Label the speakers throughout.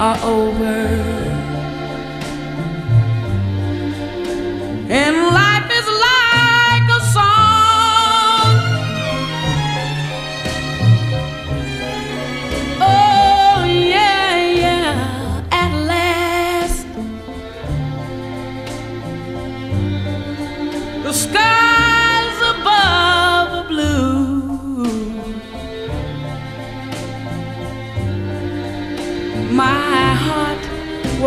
Speaker 1: are
Speaker 2: over.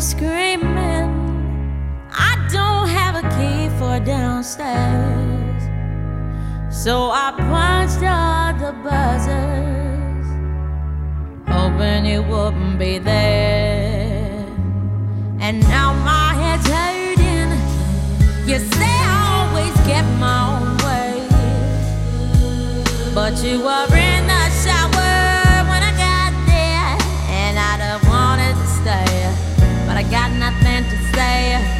Speaker 3: screaming. I don't have a key for downstairs. So I punched all the buzzers, hoping you wouldn't be there. And now my head's hurting. You say I always get my own way, but you were. Say.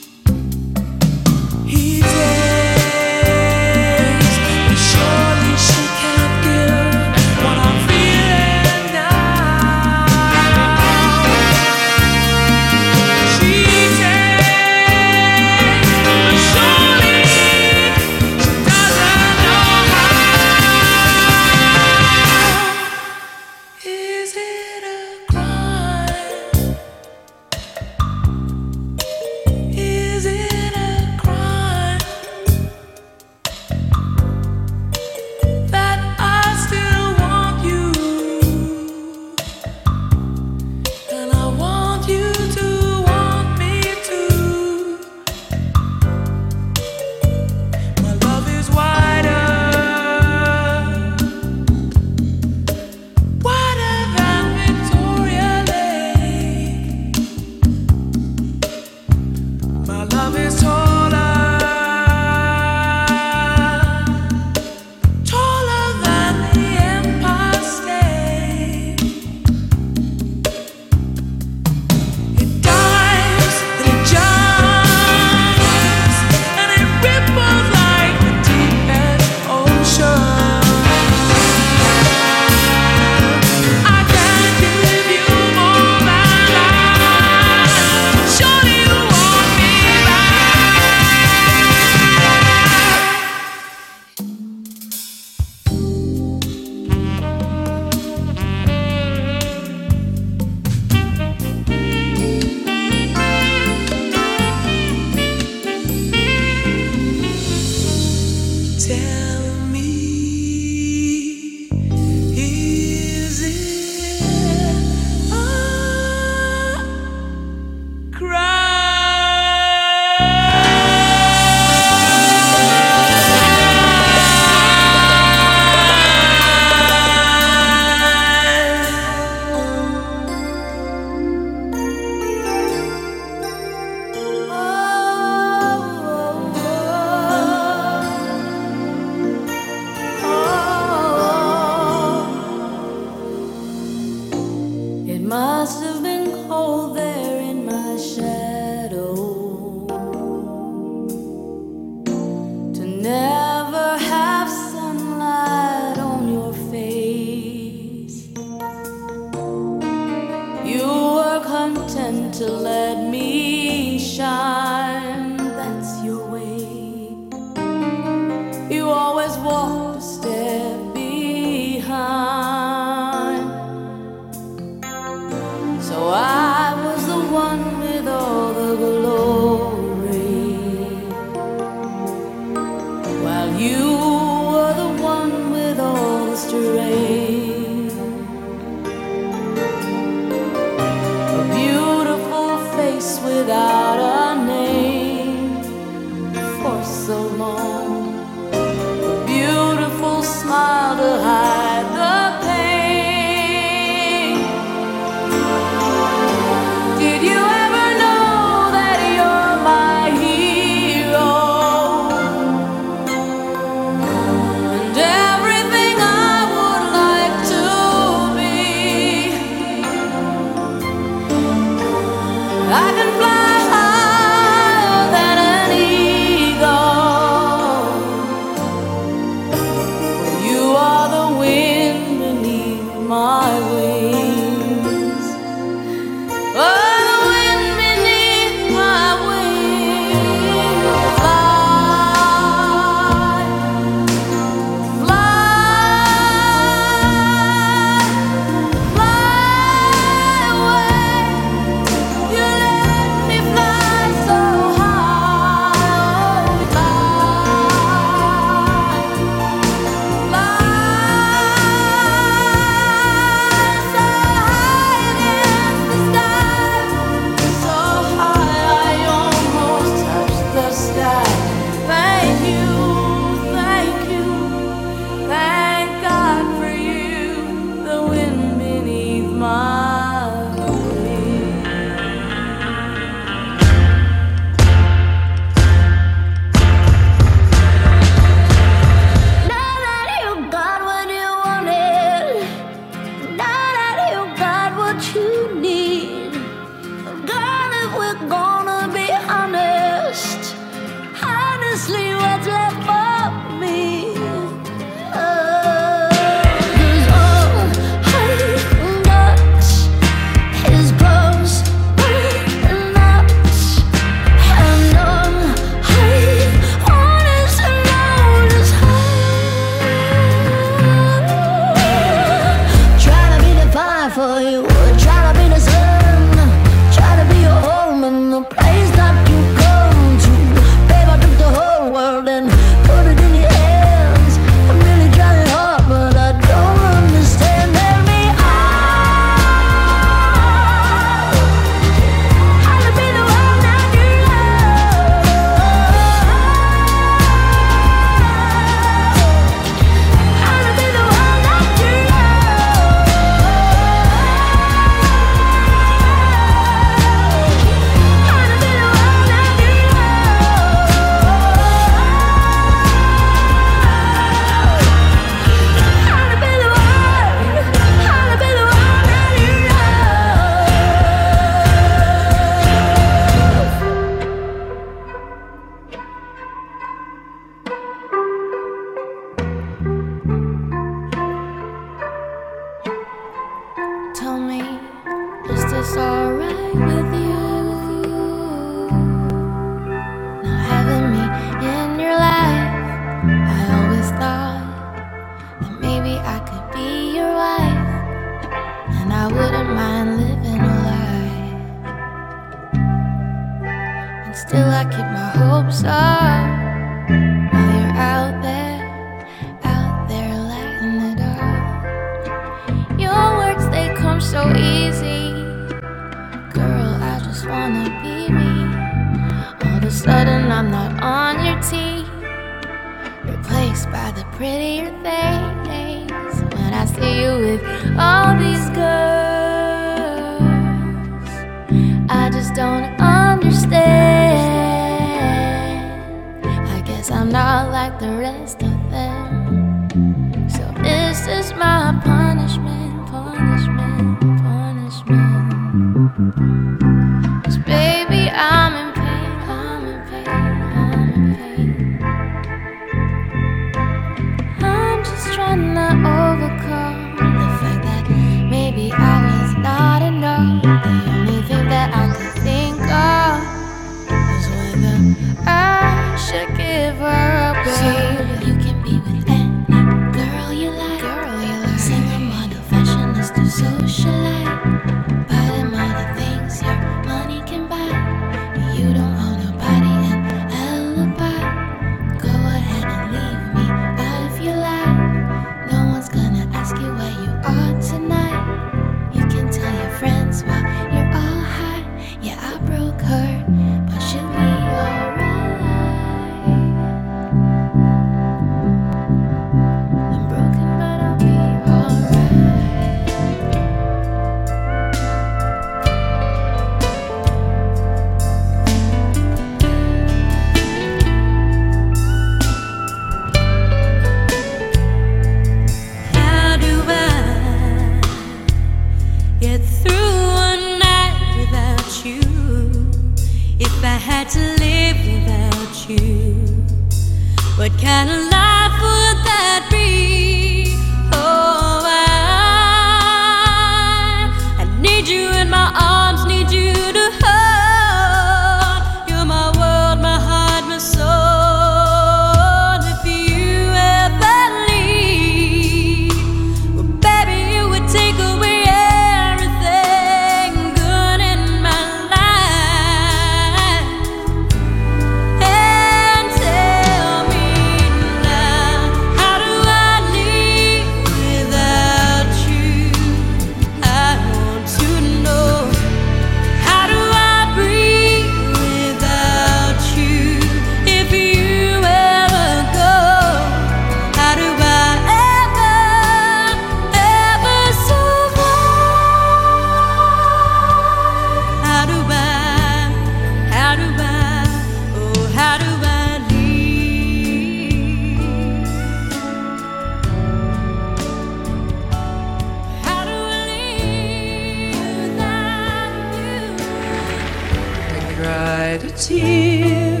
Speaker 4: cried a tear,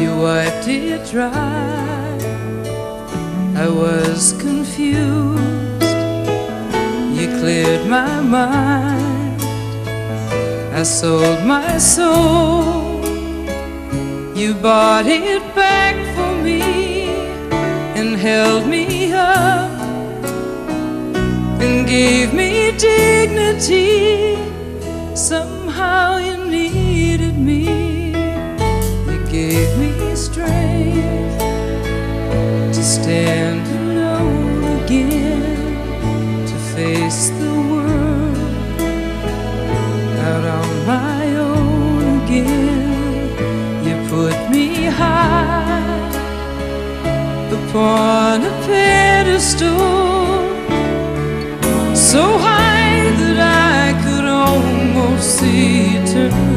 Speaker 4: you
Speaker 5: wiped it dry. I was confused, you cleared my mind. I
Speaker 6: sold my soul, you bought it back for me and
Speaker 7: held me up
Speaker 5: and gave me dignity somehow. stand alone again to face the world out on my own again. You put me high upon a pedestal, so high that I could almost see eternity.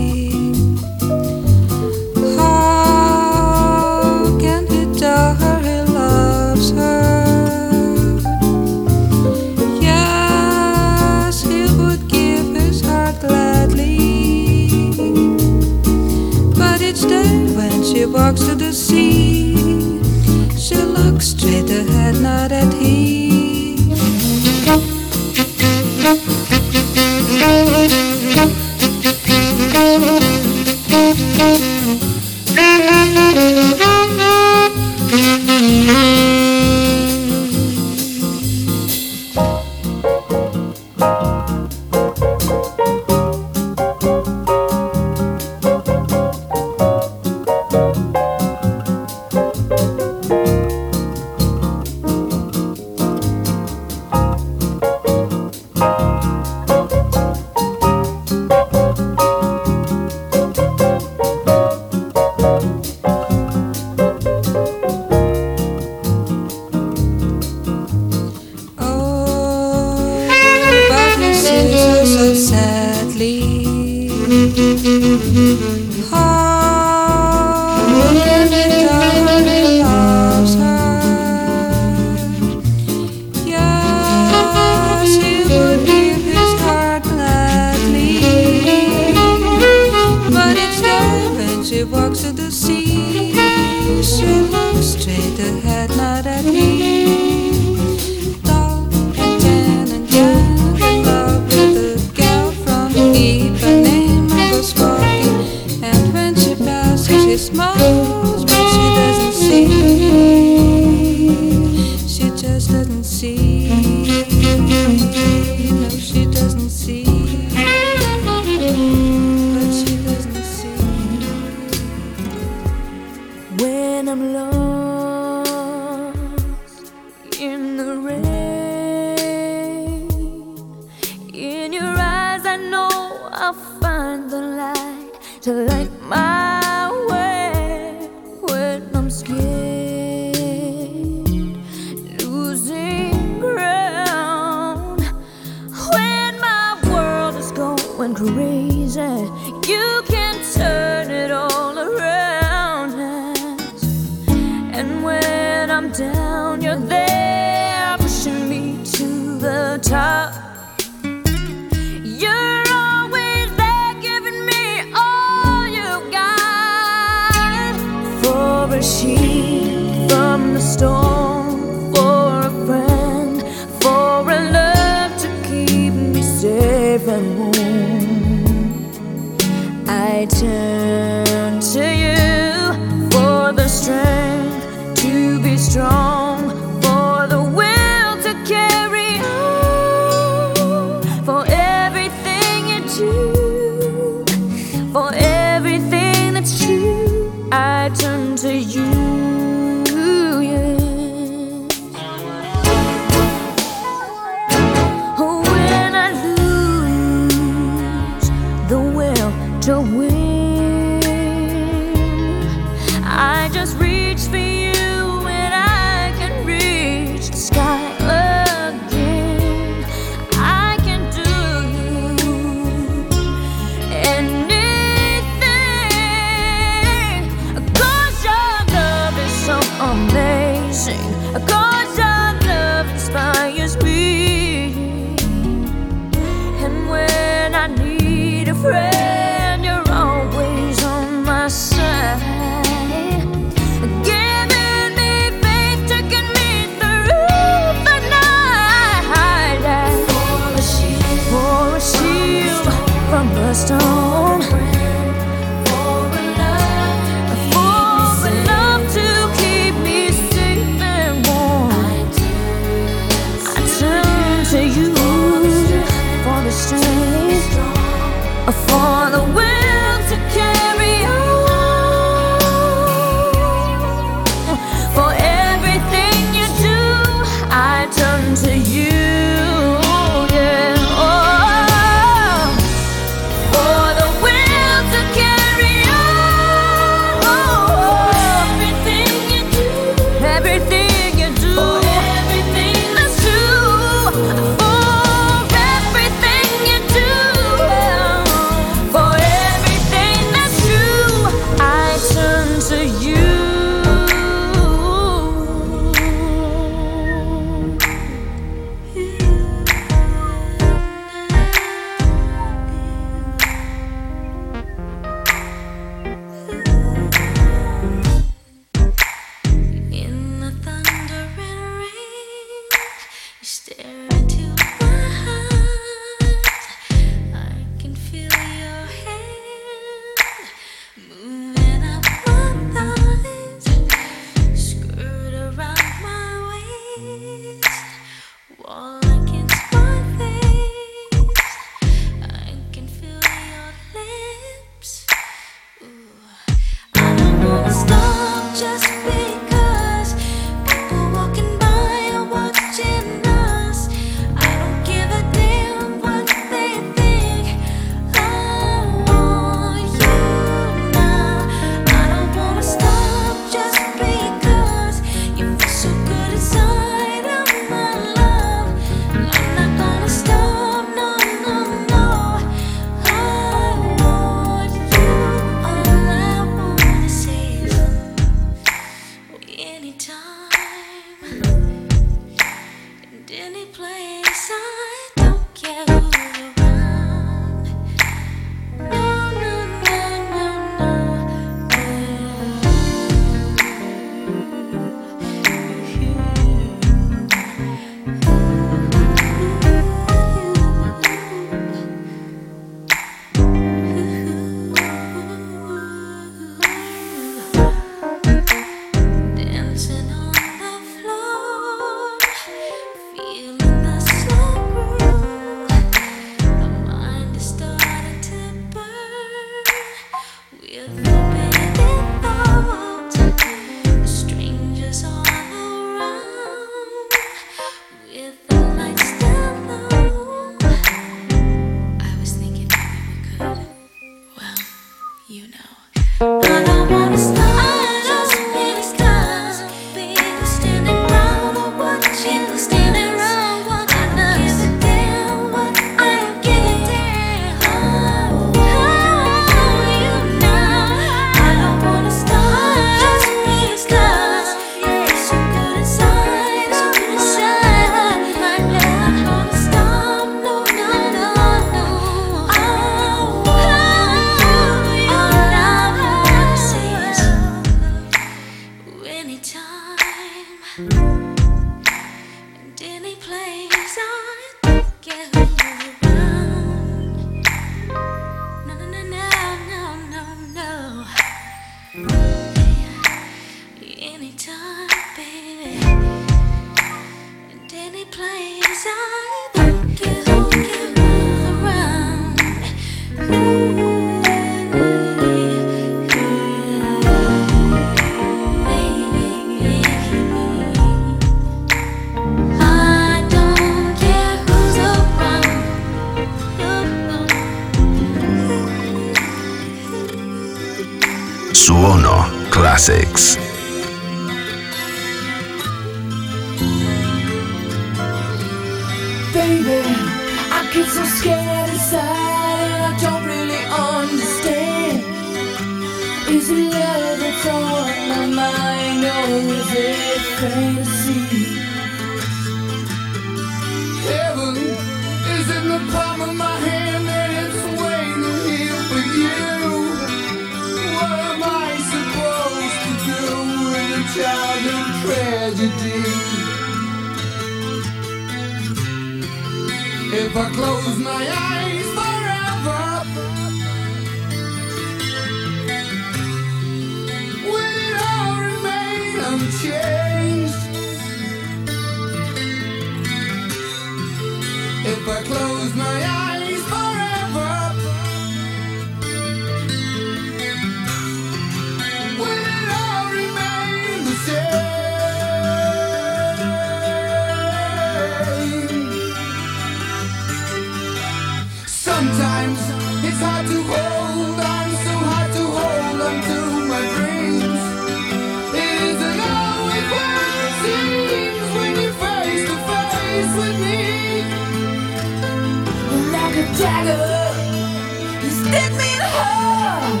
Speaker 4: dagger. You stab me in the heart.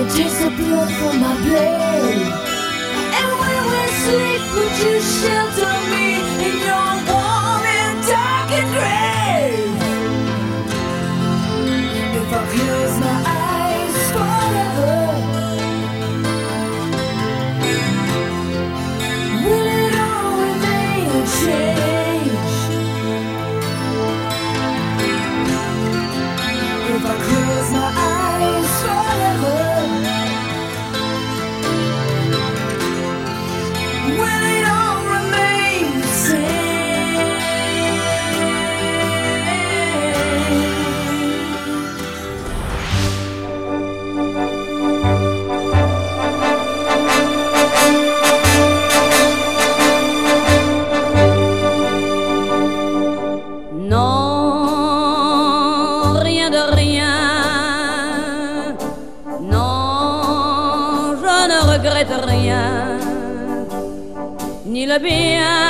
Speaker 4: It disappeared from my blade. And when we sleep, would you shelter me in your warm and darkened grave? If I close my eyes.
Speaker 6: gabi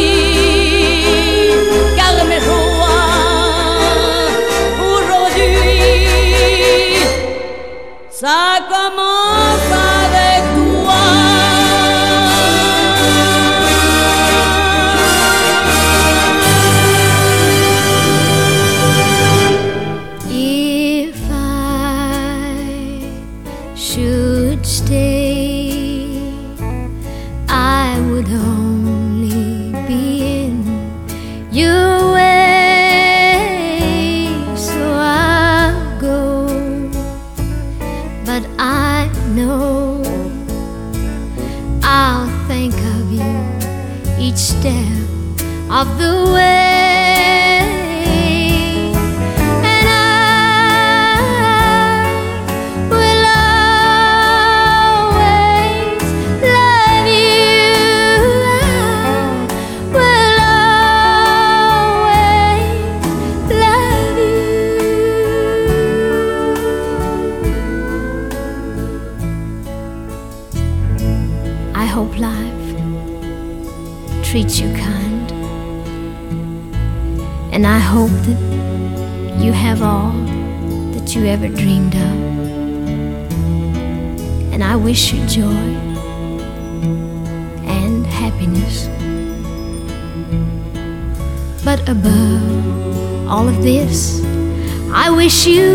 Speaker 8: the way.
Speaker 3: Wish you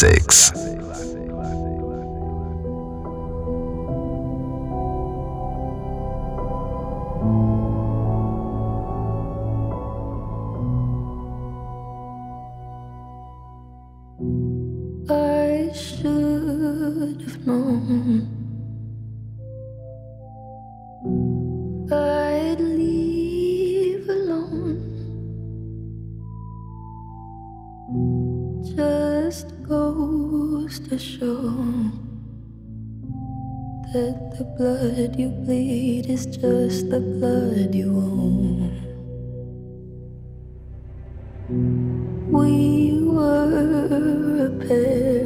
Speaker 9: Classics.
Speaker 3: blood you bleed is just the blood you own. We were a pair,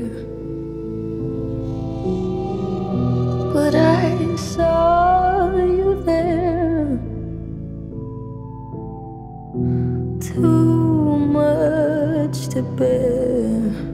Speaker 3: but I saw you there. Too much to bear.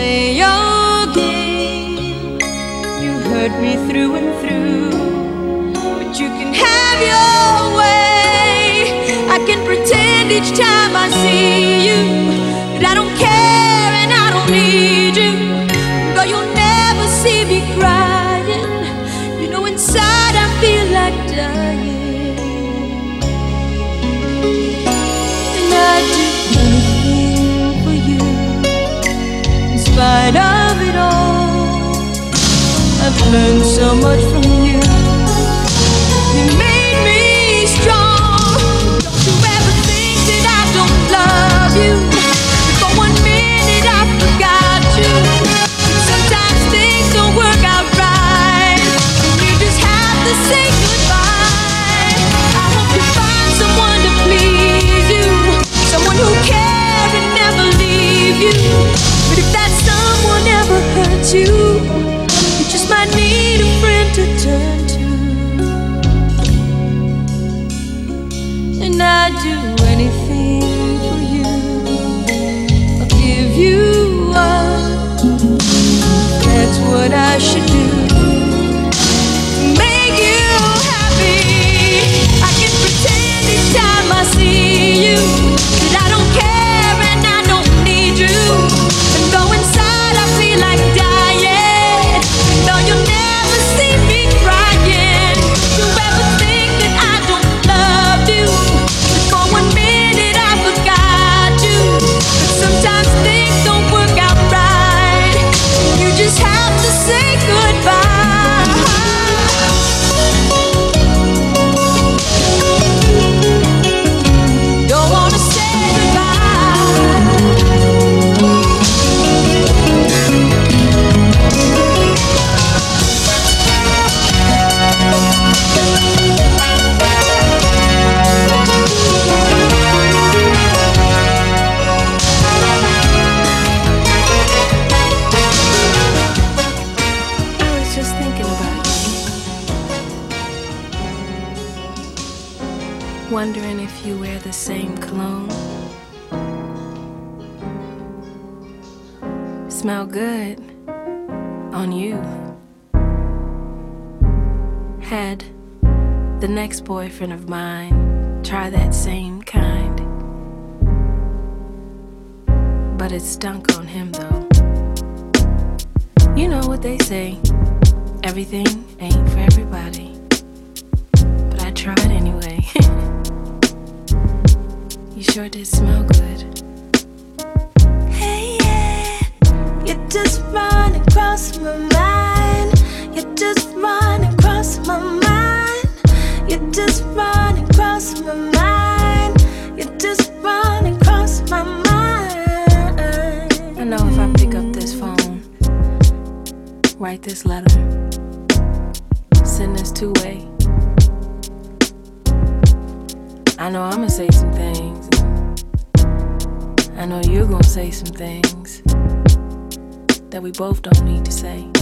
Speaker 10: play your game. You hurt me through and through, but you can have your way. I can pretend each time I see you. learned so much from you. You made me strong. Don't you ever think that I don't love you. For one minute I forgot you. Sometimes things don't work out right. You just have to say goodbye. I hope you find someone to please you, someone who cares and never leave you. But if that someone ever hurts you a friend to turn to, and I'd do anything for you. I'll give you up. That's what I should.
Speaker 11: boyfriend of mine try that same kind. But it stunk on him though. You know what they say everything both don't need to say.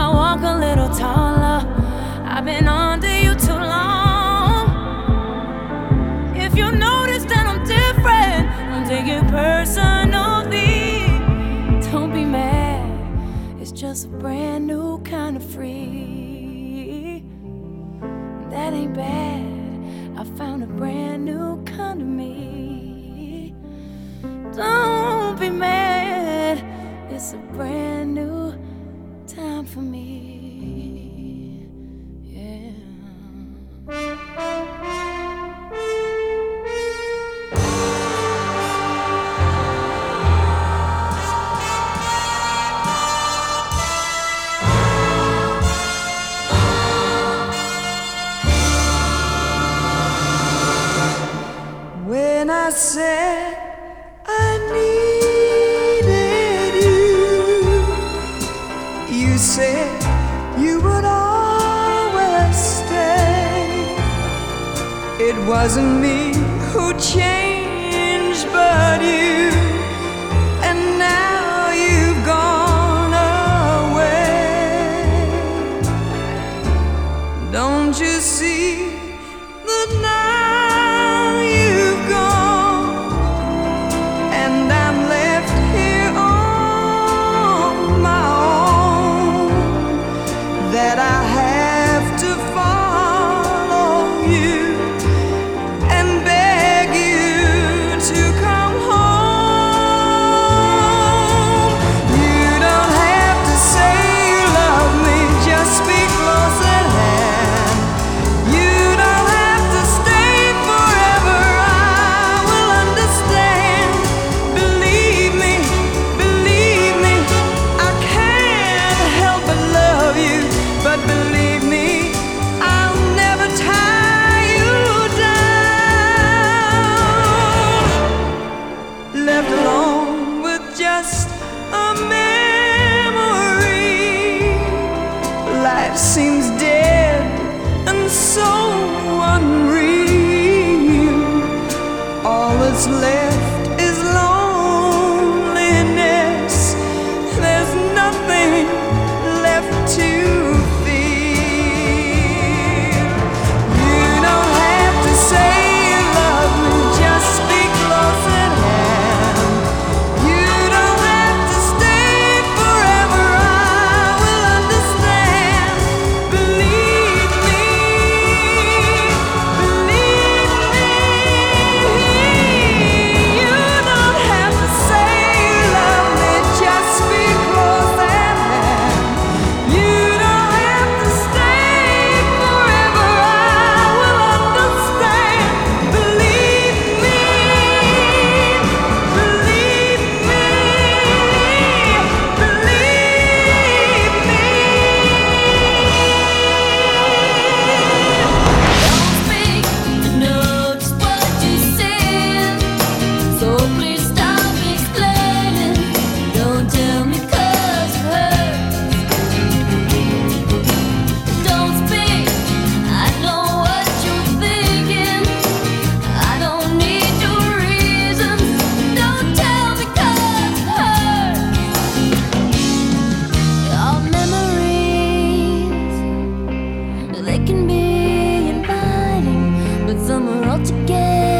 Speaker 5: I
Speaker 11: walk a little taller. I've been under you too long. If you notice that I'm different, I'm taking personally. Don't be mad, it's just a brand new kind of free. That ain't bad. I found a brand new kind of me. Don't be mad, it's a brand new for me.
Speaker 3: wasn't me who changed.
Speaker 12: 给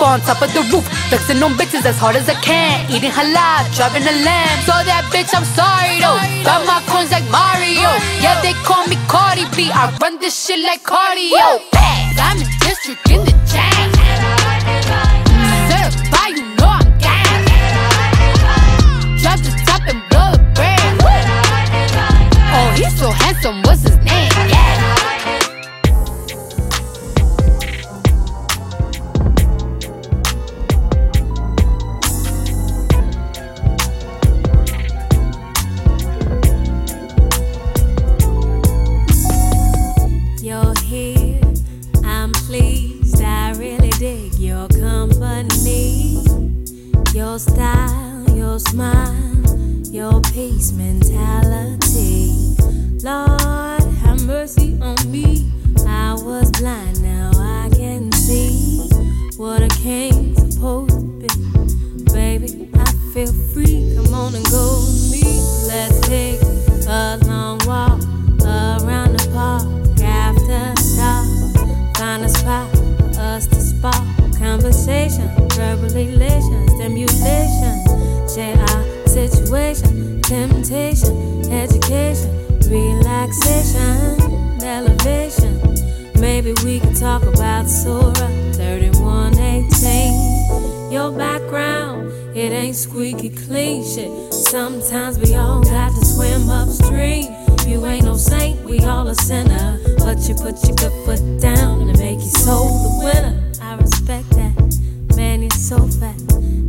Speaker 12: dip on top of the roof, flexing on bitches as hard as I can. Eating halal, driving a lamb. So that bitch, I'm sorry though. Got my coins like Mario. Yeah, they call me Cardi B. I run this shit like cardio. I'm in district in the chain. Certified, you know I'm gang. Drop the top and blow the brand. Oh, he's so handsome, what's his
Speaker 13: peace mentality. Sometimes we all got to swim upstream. You ain't no saint, we all a sinner. But you put your good foot down and make your soul the winner. I respect that. Man, you're so fat.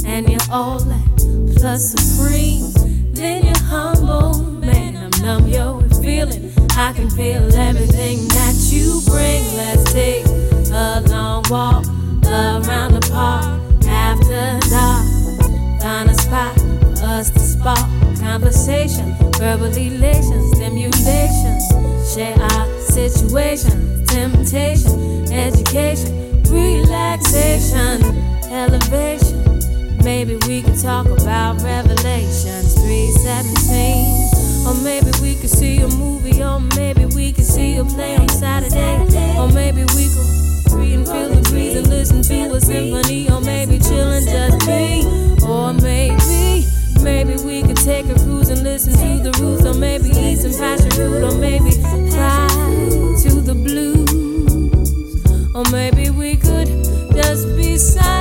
Speaker 13: And you're all that. Plus supreme. Then you're humble. Man, I'm numb, yo, feeling. I can feel everything that you bring. Let's take verbal elation, stimulation. Share our situation, temptation, education, relaxation, elevation. Maybe we could talk about Revelations 317. Or maybe we could see a movie, or maybe we could see a play on Saturday. Or maybe we could read and feel the breeze and listen to a symphony. Or maybe chill and just be. Or maybe, maybe we could take a cruise and listen to the roots. Or maybe eat some passion fruit. Or maybe fly to the blues. Or maybe we could just be silent.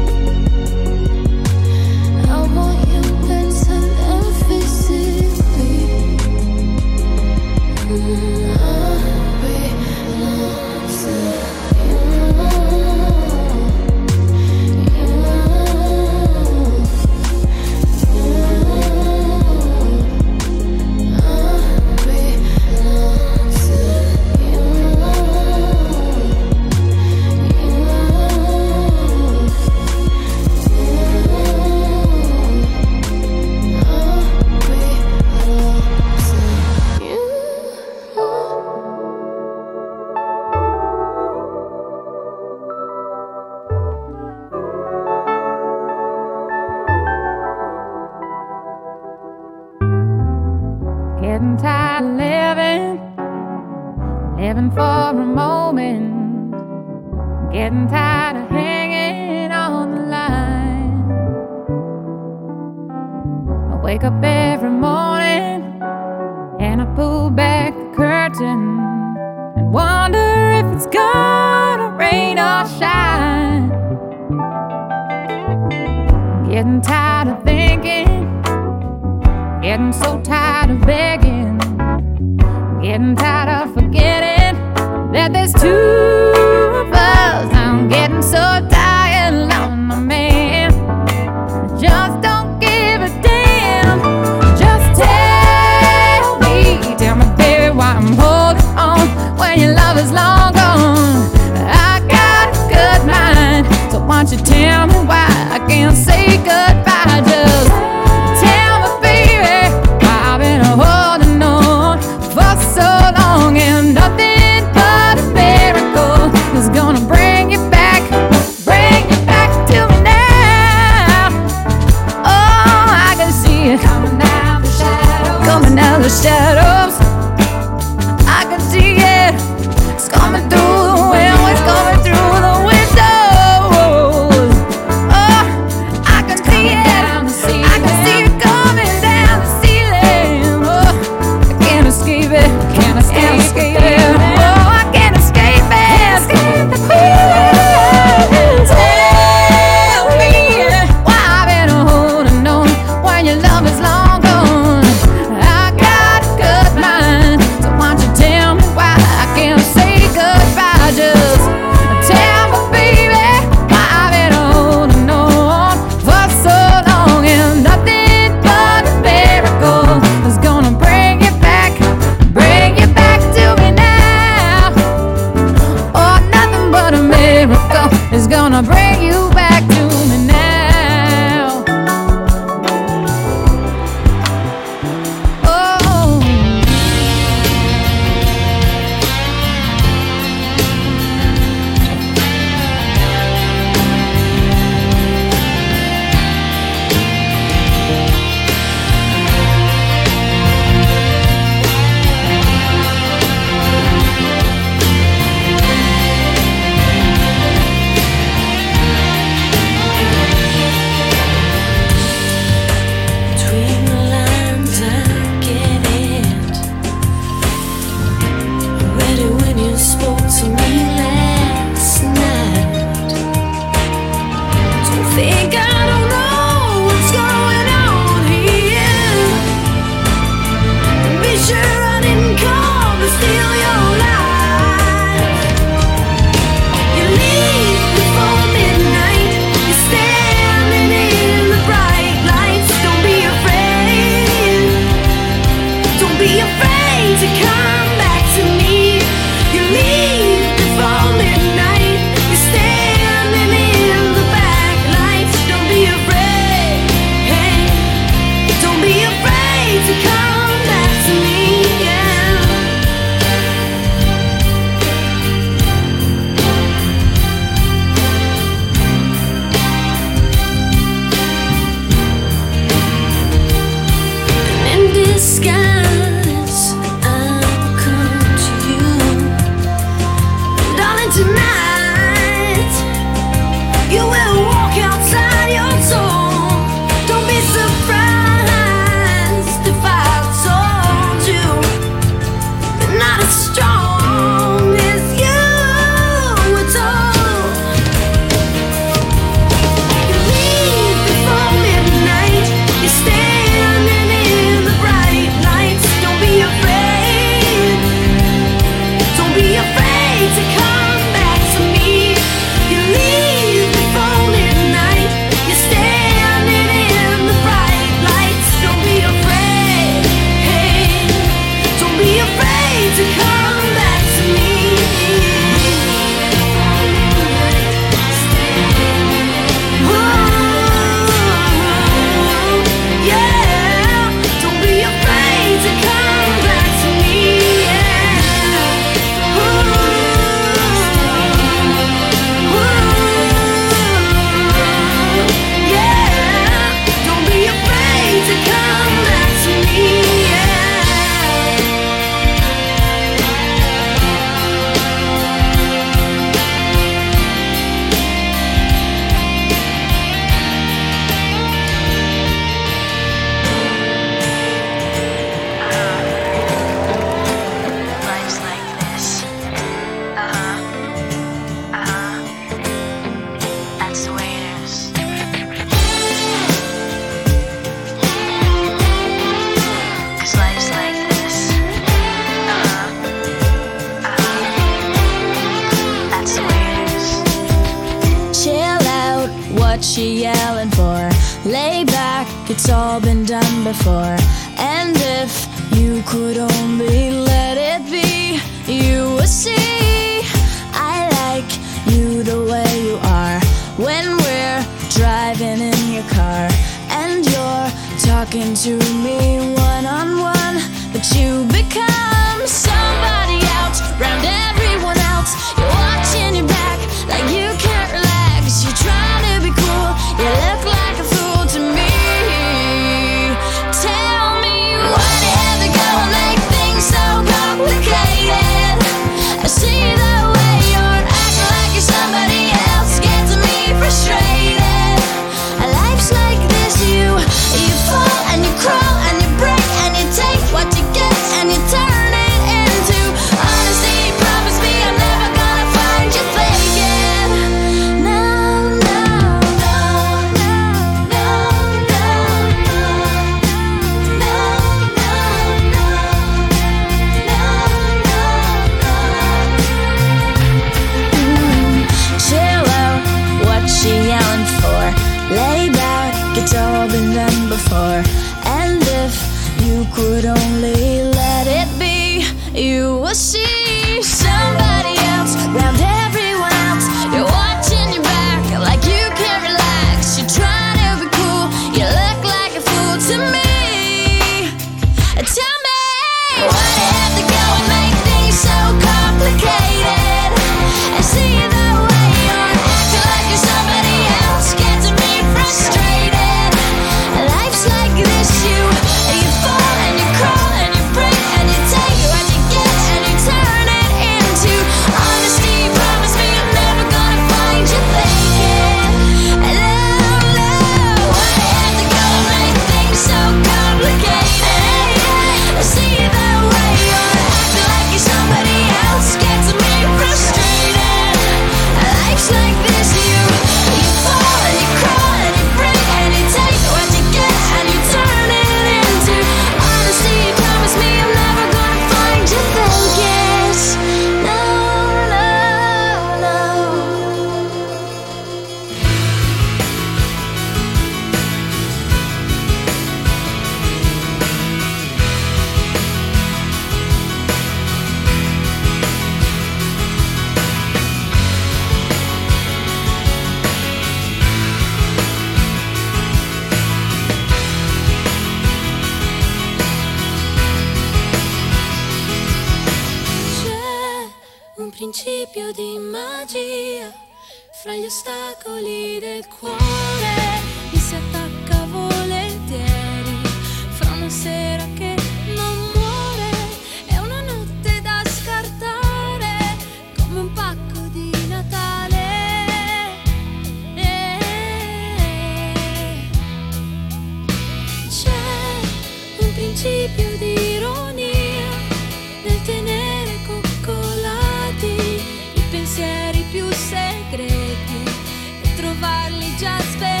Speaker 13: Trovarli già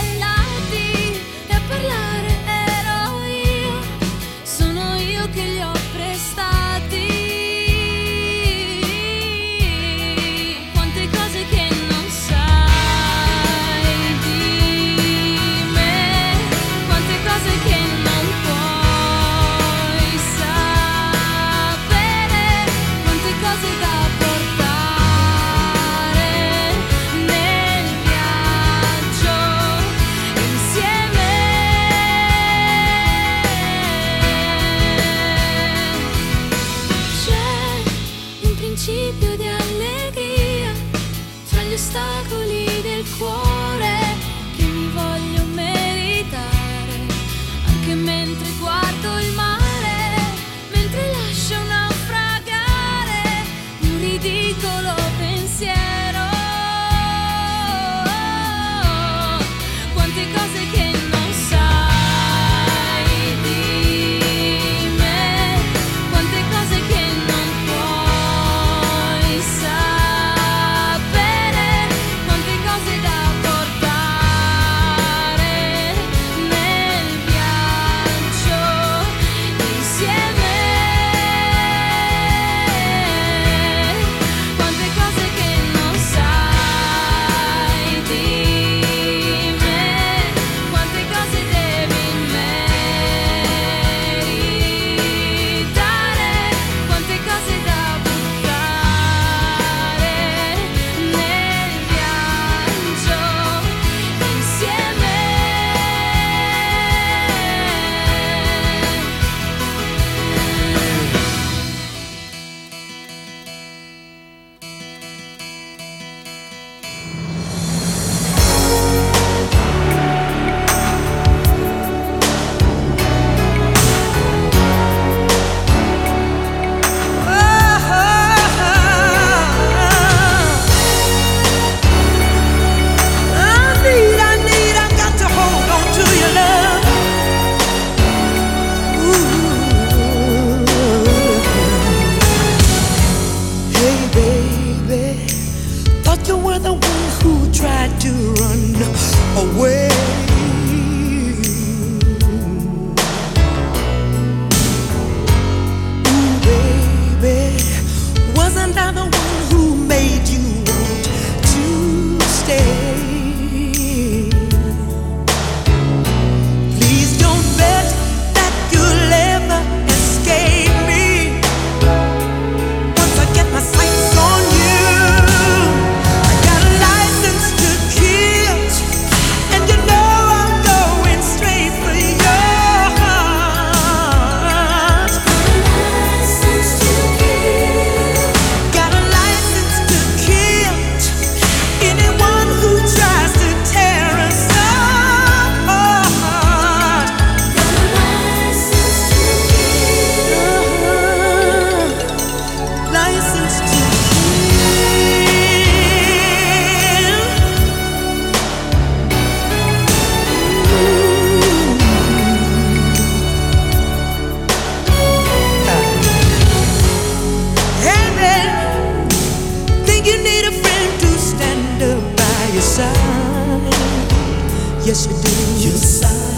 Speaker 13: Yes, you do. You sigh.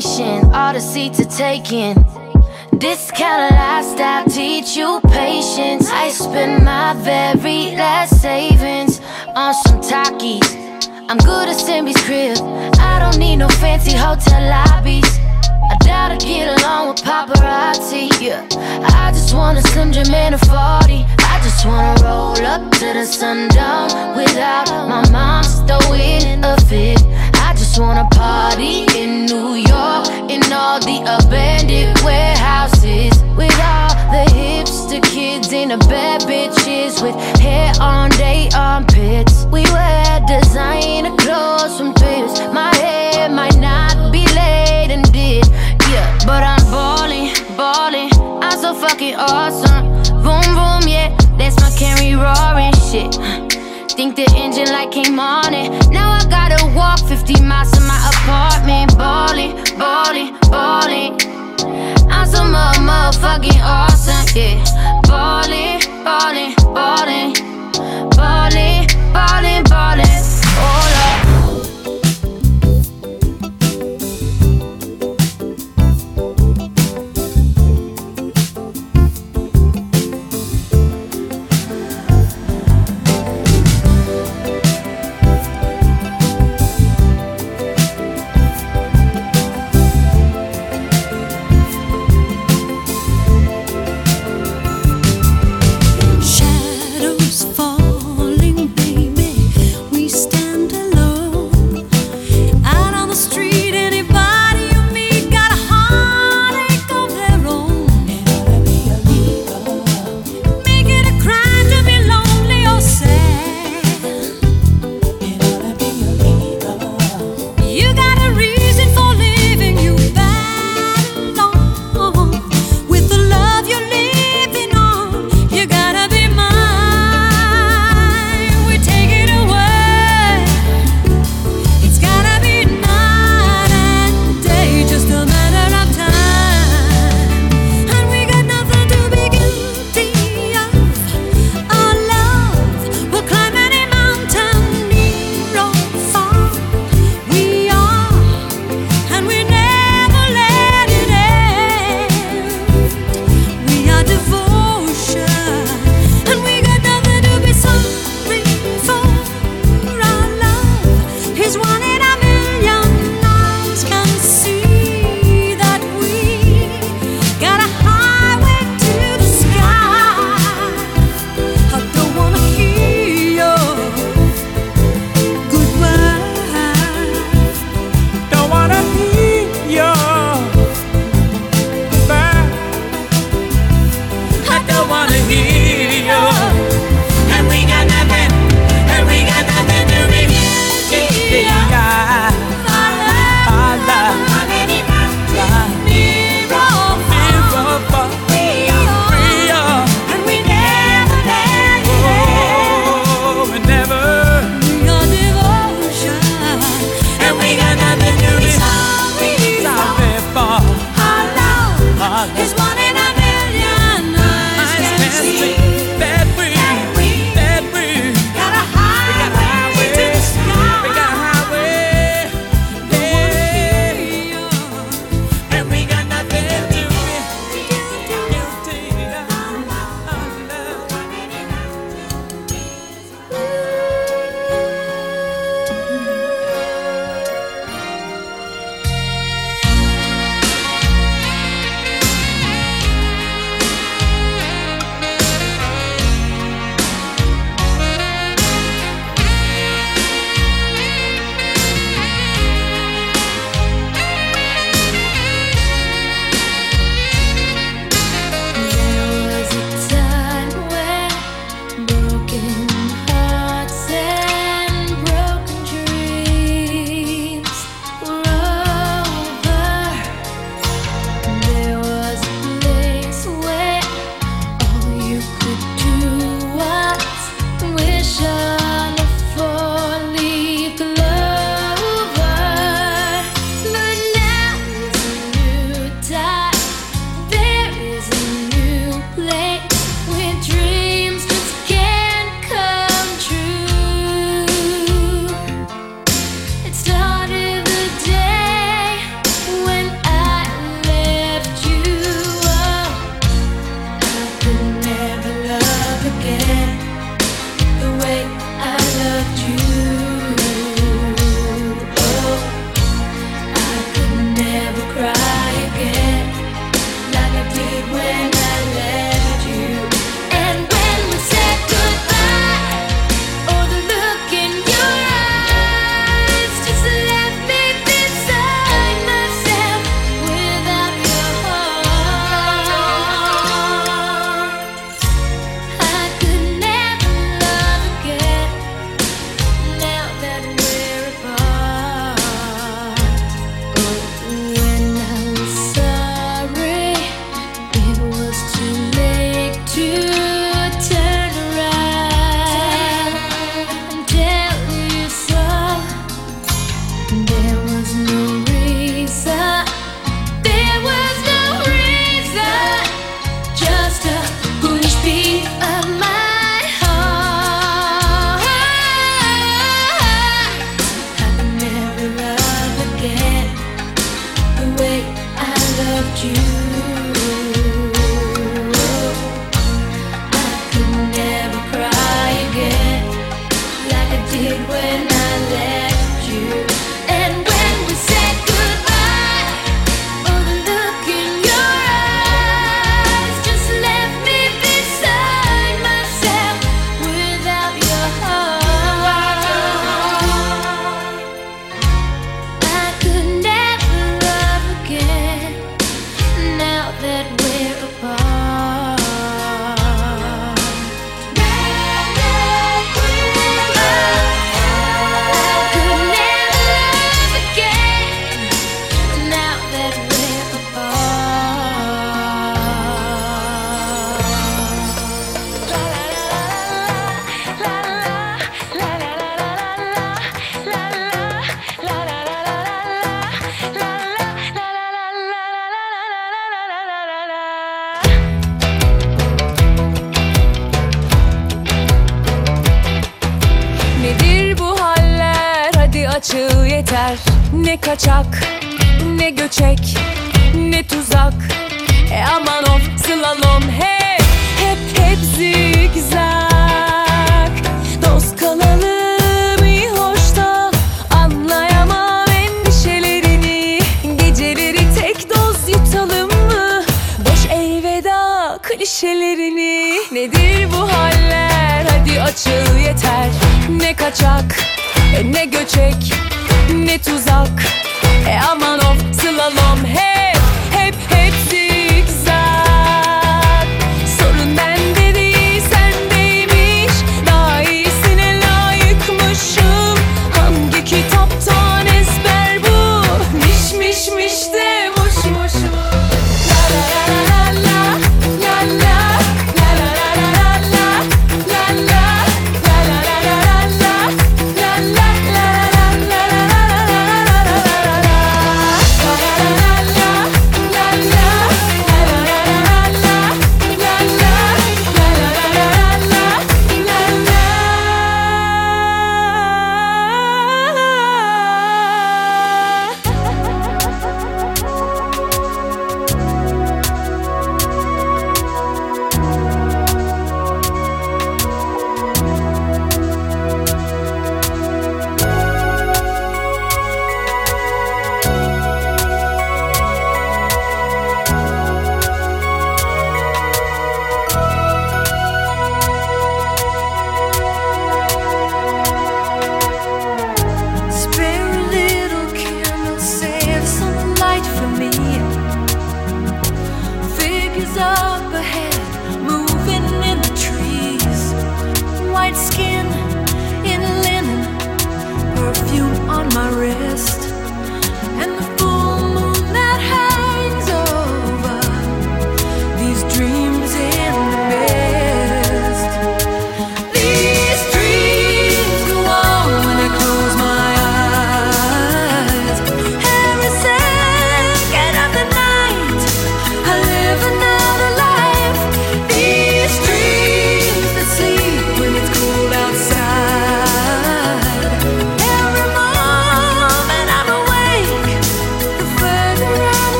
Speaker 13: All the
Speaker 3: seats are taken. This kind of lifestyle teach you patience. I spend my very last savings on some Takis. I'm good at Simbi's crib. I don't need no fancy hotel lobbies. I doubt I get along with paparazzi. Yeah, I just want a Slim Jim and a 40. I just wanna roll up to the sundown without my mom's throwing a fit. Just wanna party in New York in all the abandoned warehouses with all the hipster kids and the bad bitches with hair on their armpits. We wear designer clothes from thrips. My hair might not be laid and did, yeah, but I'm ballin', ballin'. I'm so fucking awesome. Boom, boom, yeah, that's my Camry roaring shit. Think the engine light came on it. Now I gotta walk 50 miles to my apartment. Ballin', ballin', ballin'. I'm so motherfucking awesome, yeah. Ballin', ballin', ballin'. Ballin', ballin', ballin'.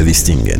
Speaker 9: te distinguen.